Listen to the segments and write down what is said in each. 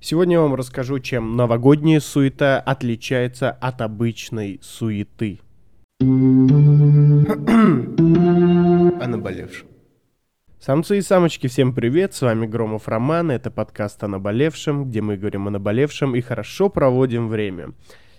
Сегодня я вам расскажу, чем новогодняя суета отличается от обычной суеты. О наболевшем. Самцы и самочки, всем привет, с вами Громов Роман, это подкаст о наболевшем, где мы говорим о наболевшем и хорошо проводим время.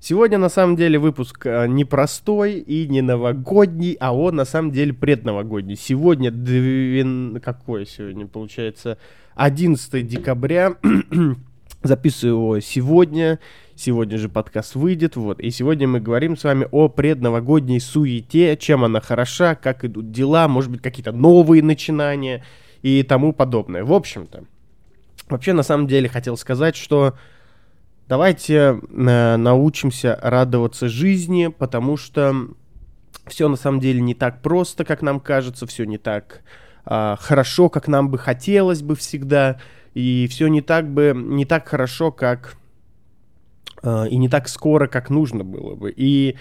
Сегодня на самом деле выпуск э, непростой и не новогодний, а он на самом деле предновогодний. Сегодня, двен... какое сегодня получается, 11 декабря, записываю его сегодня, сегодня же подкаст выйдет, вот, и сегодня мы говорим с вами о предновогодней суете, чем она хороша, как идут дела, может быть, какие-то новые начинания и тому подобное. В общем-то, вообще, на самом деле, хотел сказать, что давайте э, научимся радоваться жизни, потому что все на самом деле не так просто, как нам кажется, все не так э, хорошо, как нам бы хотелось бы всегда, и все не так бы не так хорошо, как э, и не так скоро, как нужно было бы, и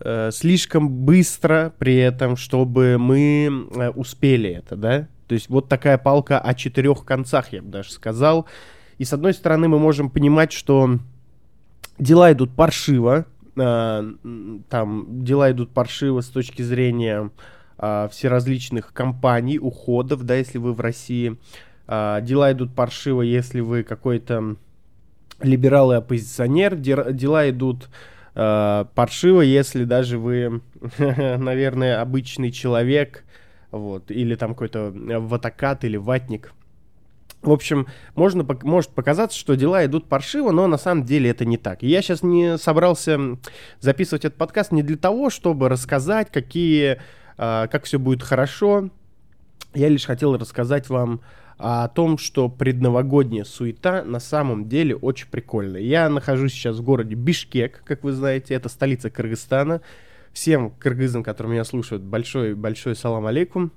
э, слишком быстро при этом, чтобы мы э, успели это, да? То есть вот такая палка о четырех концах, я бы даже сказал. И с одной стороны мы можем понимать, что дела идут паршиво, э, там дела идут паршиво с точки зрения э, всеразличных компаний, уходов, да, если вы в России. Э, дела идут паршиво, если вы какой-то либерал и оппозиционер. Дела идут э, паршиво, если даже вы, наверное, обычный человек, вот, или там какой-то ватакат или ватник – в общем, можно, может показаться, что дела идут паршиво, но на самом деле это не так. я сейчас не собрался записывать этот подкаст не для того, чтобы рассказать, какие, а, как все будет хорошо. Я лишь хотел рассказать вам о том, что предновогодняя суета на самом деле очень прикольная. Я нахожусь сейчас в городе Бишкек, как вы знаете, это столица Кыргызстана. Всем кыргызам, которые меня слушают, большой-большой салам алейкум.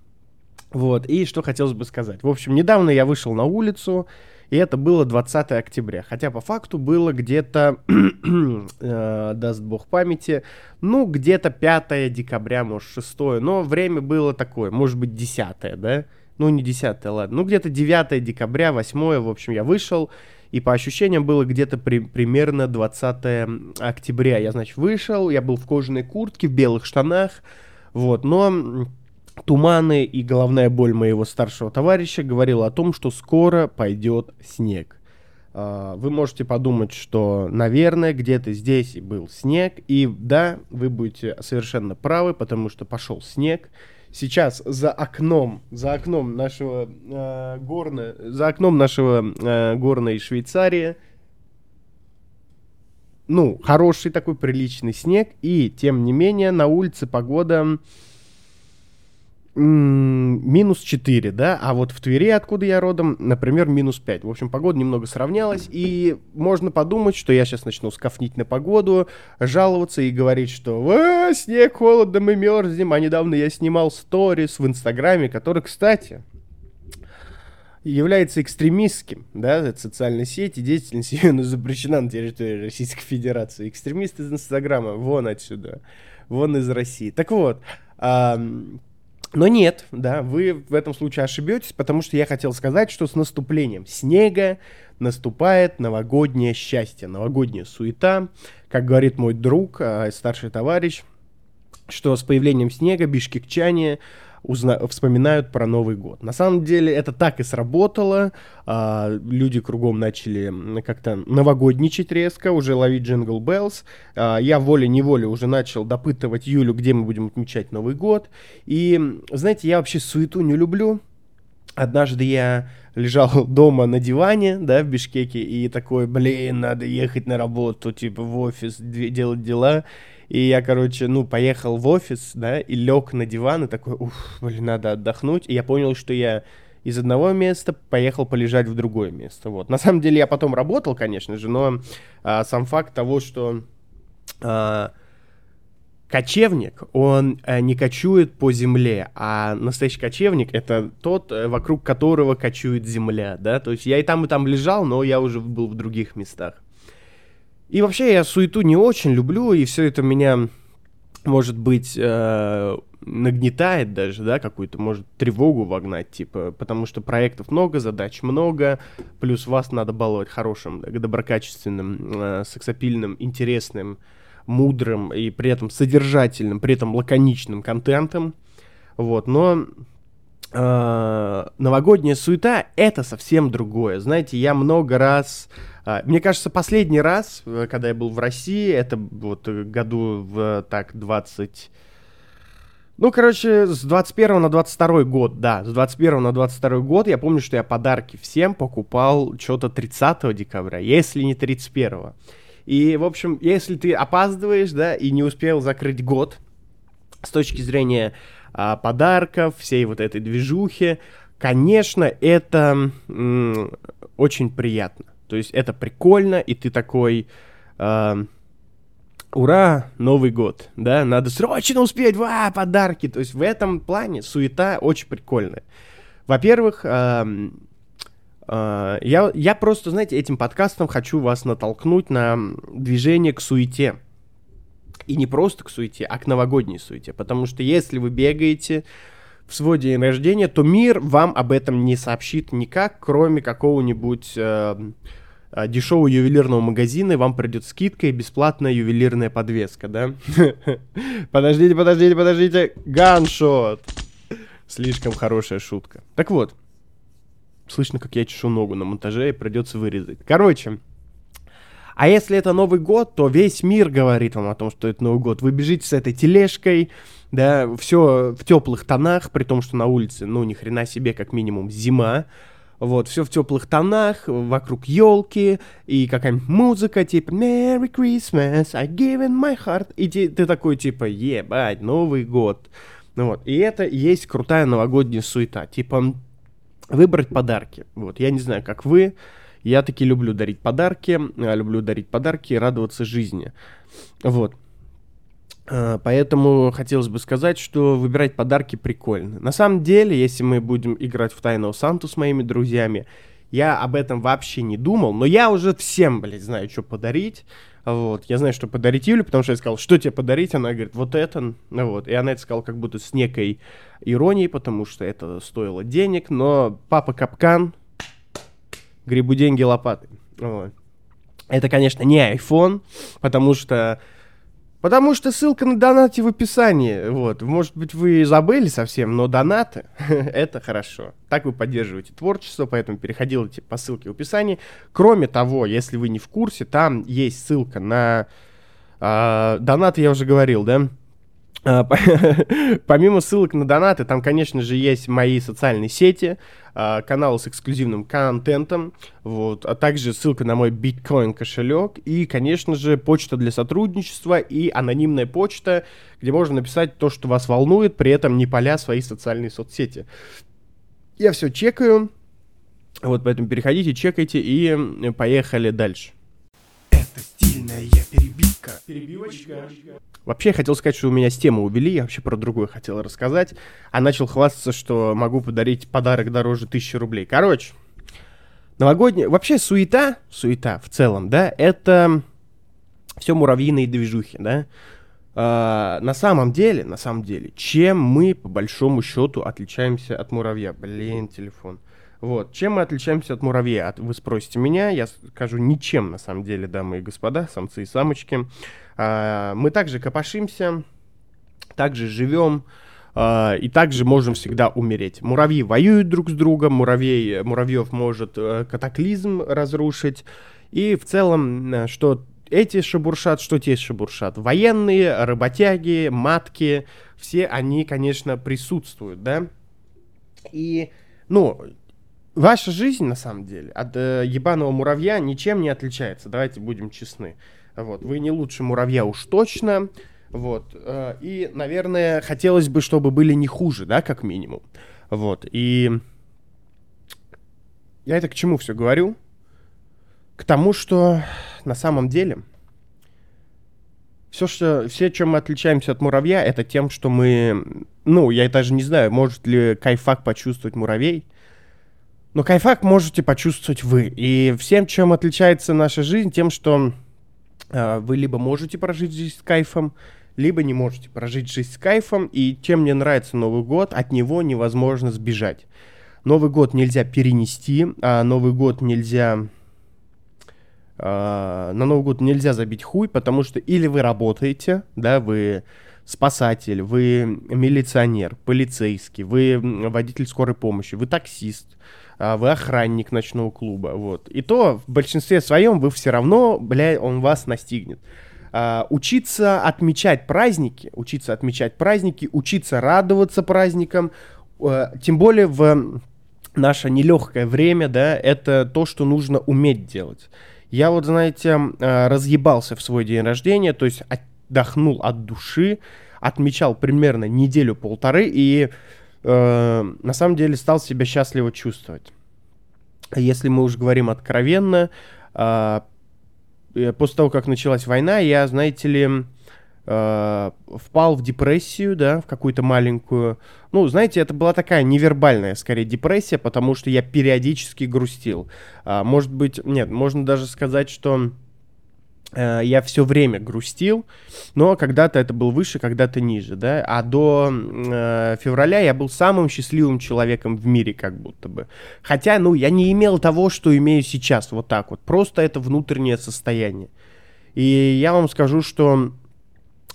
Вот, и что хотелось бы сказать. В общем, недавно я вышел на улицу, и это было 20 октября. Хотя по факту было где-то, э, даст бог памяти, ну, где-то 5 декабря, может, 6. Но время было такое, может быть, 10, да? Ну, не 10, ладно. Ну, где-то 9 декабря, 8, в общем, я вышел. И по ощущениям было где-то при, примерно 20 октября. Я, значит, вышел, я был в кожаной куртке, в белых штанах. Вот, но Туманы и головная боль моего старшего товарища говорила о том, что скоро пойдет снег. А, вы можете подумать, что, наверное, где-то здесь был снег. И да, вы будете совершенно правы, потому что пошел снег. Сейчас за окном, за окном нашего э, горна, за окном нашего э, горной Швейцарии, ну, хороший такой приличный снег. И, тем не менее, на улице погода минус 4, да, а вот в Твери, откуда я родом, например, минус 5. В общем, погода немного сравнялась, и можно подумать, что я сейчас начну скафнить на погоду, жаловаться и говорить, что э, снег, холодно, мы мерзнем, а недавно я снимал сторис в Инстаграме, который, кстати, является экстремистским, да, это социальная сеть, и деятельность ее запрещена на территории Российской Федерации. Экстремист из Инстаграма, вон отсюда, вон из России. Так вот, но нет, да, вы в этом случае ошибетесь, потому что я хотел сказать, что с наступлением снега наступает новогоднее счастье, новогодняя суета. Как говорит мой друг, а, старший товарищ, что с появлением снега бишкекчане узна- вспоминают про Новый год. На самом деле это так и сработало. А, люди кругом начали как-то новогодничать резко, уже ловить Jingle Bells. А, я волей-неволей уже начал допытывать Юлю, где мы будем отмечать Новый год. И, знаете, я вообще суету не люблю. Однажды я лежал дома на диване, да, в Бишкеке, и такой, блин, надо ехать на работу, типа в офис, делать дела. И я, короче, ну, поехал в офис, да, и лег на диван, и такой, ух, блин, надо отдохнуть. И я понял, что я из одного места поехал полежать в другое место. Вот. На самом деле я потом работал, конечно же, но а, сам факт того, что а, кочевник, он а, не кочует по земле, а настоящий кочевник это тот, э, вокруг которого кочует земля, да. То есть я и там, и там лежал, но я уже был в других местах. И вообще я суету не очень люблю, и все это меня, может быть, э, нагнетает даже, да, какую-то, может, тревогу вогнать, типа, потому что проектов много, задач много, плюс вас надо баловать хорошим, доброкачественным, э, сексапильным, интересным, мудрым и при этом содержательным, при этом лаконичным контентом, вот, но новогодняя суета это совсем другое. Знаете, я много раз, э, мне кажется, последний раз, э, когда я был в России, это вот году в так 20 ну, короче, с 21 на 22 год, да, с 21 на 22 год я помню, что я подарки всем покупал что-то 30 декабря, если не 31. И, в общем, если ты опаздываешь, да, и не успел закрыть год с точки зрения подарков, всей вот этой движухи, конечно, это очень приятно. То есть это прикольно, и ты такой... А, ура, Новый год, да, надо срочно успеть, ва, подарки. То есть в этом плане суета очень прикольная. Во-первых, э, э, я, я просто, знаете, этим подкастом хочу вас натолкнуть на движение к суете. И не просто к суете, а к новогодней суете. Потому что если вы бегаете в свой день рождения, то мир вам об этом не сообщит никак, кроме какого-нибудь... Э, а, дешевого ювелирного магазина, и вам придет скидка и бесплатная ювелирная подвеска, да? Подождите, подождите, подождите. Ганшот! Слишком хорошая шутка. Так вот, слышно, как я чешу ногу на монтаже, и придется вырезать. Короче, а если это Новый год, то весь мир говорит вам о том, что это Новый год. Вы бежите с этой тележкой, да, все в теплых тонах, при том, что на улице, ну, ни хрена себе, как минимум, зима. Вот, все в теплых тонах, вокруг елки, и какая-нибудь музыка, типа Merry Christmas, I give in my heart. И ты, ты такой, типа, ебать, Новый год. Ну вот, и это есть крутая новогодняя суета. Типа, выбрать подарки. Вот, я не знаю, как вы, я таки люблю дарить подарки, люблю дарить подарки и радоваться жизни. Вот. А, поэтому хотелось бы сказать, что выбирать подарки прикольно. На самом деле, если мы будем играть в Тайного Санту с моими друзьями, я об этом вообще не думал, но я уже всем, блядь, знаю, что подарить. Вот, я знаю, что подарить Юле, потому что я сказал, что тебе подарить, она говорит, вот это, ну вот, и она это сказала как будто с некой иронией, потому что это стоило денег, но папа капкан, грибу деньги лопаты, вот. Это, конечно, не iPhone, потому что Потому что ссылка на донаты в описании. Вот. Может быть, вы забыли совсем, но донаты — это хорошо. Так вы поддерживаете творчество, поэтому переходите по ссылке в описании. Кроме того, если вы не в курсе, там есть ссылка на... Э, донаты я уже говорил, да? А, помимо ссылок на донаты, там, конечно же, есть мои социальные сети, а, каналы с эксклюзивным контентом, вот, а также ссылка на мой биткоин кошелек и, конечно же, почта для сотрудничества и анонимная почта, где можно написать то, что вас волнует, при этом не поля свои социальные соцсети. Я все чекаю, вот поэтому переходите, чекайте и поехали дальше. Перебивочка. Вообще, я хотел сказать, что у меня с темы увели, я вообще про другое хотел рассказать, а начал хвастаться, что могу подарить подарок дороже тысячи рублей. Короче, новогодняя... Вообще, суета, суета в целом, да, это все муравьиные движухи, да. А, на самом деле, на самом деле, чем мы, по большому счету, отличаемся от муравья? Блин, телефон. Вот. Чем мы отличаемся от муравья? Вы спросите меня, я скажу ничем, на самом деле, дамы и господа, самцы и самочки. А, мы также копошимся, также живем, а, и также можем всегда умереть. Муравьи воюют друг с другом, муравей, муравьев может э, катаклизм разрушить. И в целом, э, что эти шебуршат, что те шебуршат. Военные, работяги, матки, все они, конечно, присутствуют, да. И, ну, ваша жизнь, на самом деле, от э, ебаного муравья ничем не отличается, давайте будем честны. Вот, вы не лучше муравья уж точно. Вот. Э, и, наверное, хотелось бы, чтобы были не хуже, да, как минимум. Вот. И я это к чему все говорю? К тому, что на самом деле все, что, все, чем мы отличаемся от муравья, это тем, что мы, ну, я даже не знаю, может ли кайфак почувствовать муравей, но кайфак можете почувствовать вы. И всем, чем отличается наша жизнь, тем, что э, вы либо можете прожить жизнь с кайфом, либо не можете прожить жизнь с кайфом, и чем мне нравится Новый год, от него невозможно сбежать. Новый год нельзя перенести, а Новый год нельзя... А, на Новый год нельзя забить хуй, потому что или вы работаете, да, вы спасатель, вы милиционер, полицейский, вы водитель скорой помощи, вы таксист, вы охранник ночного клуба, вот. И то в большинстве своем вы все равно, бля, он вас настигнет. Uh, учиться отмечать праздники, учиться отмечать праздники, учиться радоваться праздникам, uh, тем более в наше нелегкое время, да, это то, что нужно уметь делать. Я вот, знаете, uh, разъебался в свой день рождения, то есть отдохнул от души, отмечал примерно неделю-полторы и на самом деле стал себя счастливо чувствовать. Если мы уж говорим откровенно, Э, после того, как началась война, я, знаете ли, э, впал в депрессию, да, в какую-то маленькую. Ну, знаете, это была такая невербальная, скорее, депрессия, потому что я периодически грустил. А, может быть, нет, можно даже сказать, что Э, я все время грустил, но когда-то это был выше, когда-то ниже, да, а до э, февраля я был самым счастливым человеком в мире, как будто бы. Хотя, ну, я не имел того, что имею сейчас, вот так вот, просто это внутреннее состояние. И я вам скажу, что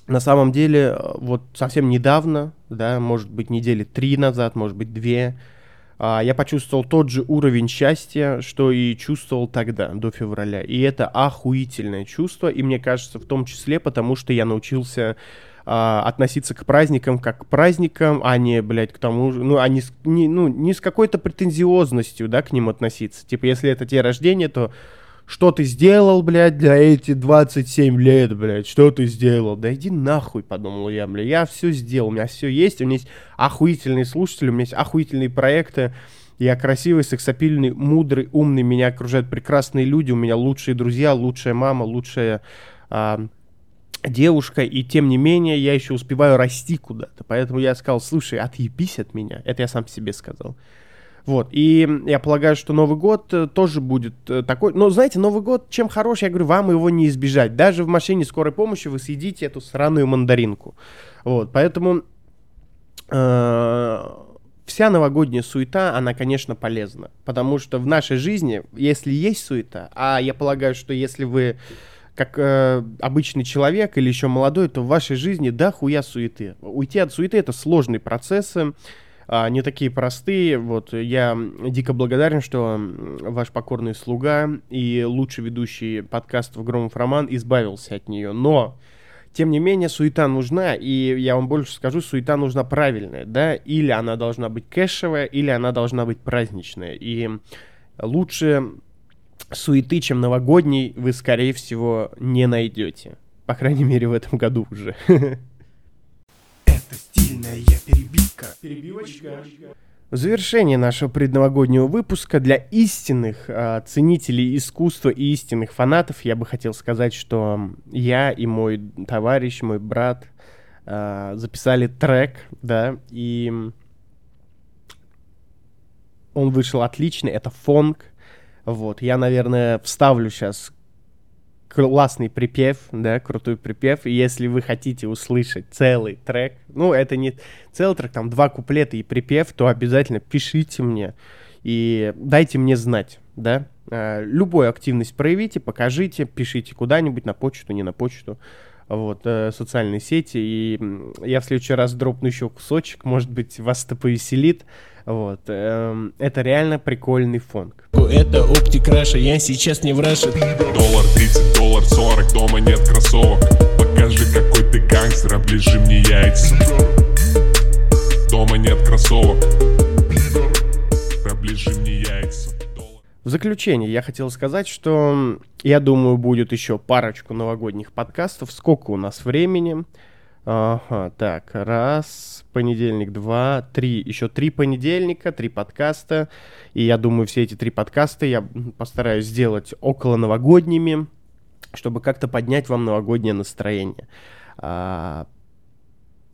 на самом деле, э, вот совсем недавно, да, может быть, недели три назад, может быть, две, я почувствовал тот же уровень счастья, что и чувствовал тогда, до февраля. И это охуительное чувство, и мне кажется, в том числе потому, что я научился а, относиться к праздникам как к праздникам, а не, блядь, к тому же, ну, а не, не, ну, не с какой-то претензиозностью, да, к ним относиться. Типа, если это день рождения, то что ты сделал, блядь, для эти 27 лет, блядь, что ты сделал? Да иди нахуй, подумал я, блядь, я все сделал, у меня все есть, у меня есть охуительные слушатели, у меня есть охуительные проекты, я красивый, сексапильный, мудрый, умный, меня окружают прекрасные люди, у меня лучшие друзья, лучшая мама, лучшая а, девушка, и тем не менее я еще успеваю расти куда-то, поэтому я сказал, слушай, отъебись от меня, это я сам себе сказал. Вот, и я полагаю, что Новый год э, тоже будет э, такой. Но, знаете, Новый год чем хорош, я говорю, вам его не избежать. Даже в машине скорой помощи вы съедите эту сраную мандаринку. Вот, поэтому э, вся новогодняя суета, она, конечно, полезна. Потому что в нашей жизни, если есть суета, а я полагаю, что если вы как э, обычный человек или еще молодой, то в вашей жизни да хуя суеты. Уйти от суеты это сложные процессы не такие простые. Вот я дико благодарен, что ваш покорный слуга и лучший ведущий подкастов Громов Роман избавился от нее. Но тем не менее, суета нужна, и я вам больше скажу, суета нужна правильная, да, или она должна быть кэшевая, или она должна быть праздничная, и лучше суеты, чем новогодней, вы, скорее всего, не найдете. По крайней мере, в этом году уже. Это стильная. Перебивочка. В завершении нашего предновогоднего выпуска для истинных э, ценителей искусства и истинных фанатов я бы хотел сказать, что я и мой товарищ, мой брат э, записали трек, да, и он вышел отличный, это фонг, вот, я, наверное, вставлю сейчас классный припев, да, крутой припев. И если вы хотите услышать целый трек, ну, это не целый трек, там два куплета и припев, то обязательно пишите мне и дайте мне знать, да. А, любую активность проявите, покажите, пишите куда-нибудь на почту, не на почту вот, э, социальные сети, и я в следующий раз дропну еще кусочек, может быть, вас это повеселит, вот, эм, это реально прикольный фонг. Это оптик Раша, я сейчас не в Раше. Доллар 30, доллар 40, дома нет кроссовок. Покажи, какой ты гангстер, оближи мне яйца. Дома нет кроссовок. Оближи мне яйца. В заключение я хотел сказать, что я думаю, будет еще парочку новогодних подкастов. Сколько у нас времени? Ага, так, раз, понедельник, два, три, еще три понедельника, три подкаста. И я думаю, все эти три подкаста я постараюсь сделать около новогодними, чтобы как-то поднять вам новогоднее настроение. А,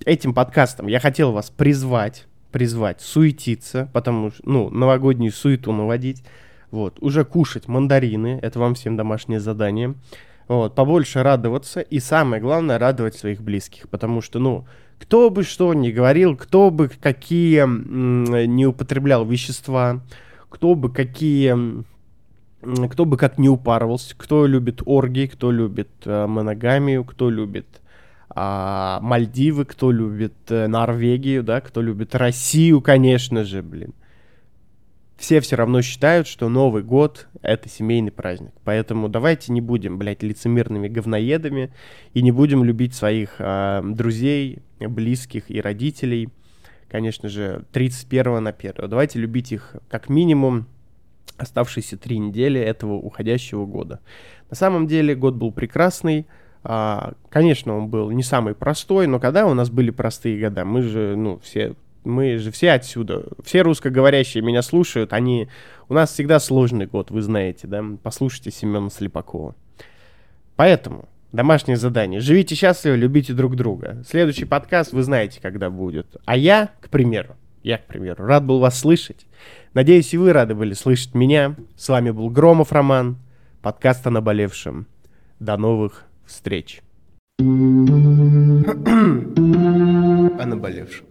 этим подкастом я хотел вас призвать, призвать суетиться, потому что, ну, новогоднюю суету наводить. Вот, уже кушать мандарины, это вам всем домашнее задание. Вот, побольше радоваться и самое главное радовать своих близких, потому что, ну, кто бы что ни говорил, кто бы какие не употреблял вещества, кто бы какие кто бы как не упарывался, кто любит оргии, кто любит э, моногамию, кто любит э, Мальдивы, кто любит э, Норвегию, да, кто любит Россию, конечно же, блин. Все все равно считают, что Новый год — это семейный праздник. Поэтому давайте не будем, блядь, лицемерными говноедами и не будем любить своих э, друзей, близких и родителей, конечно же, 31 на 1. Давайте любить их как минимум оставшиеся три недели этого уходящего года. На самом деле год был прекрасный. А, конечно, он был не самый простой, но когда у нас были простые года, мы же, ну, все, мы же все отсюда, все русскоговорящие меня слушают, они, у нас всегда сложный год, вы знаете, да, послушайте Семена Слепакова. Поэтому домашнее задание. Живите счастливо, любите друг друга. Следующий подкаст вы знаете, когда будет. А я, к примеру, я, к примеру, рад был вас слышать. Надеюсь, и вы рады были слышать меня. С вами был Громов Роман, подкаст о наболевшем. До новых встреч. о наболевшем.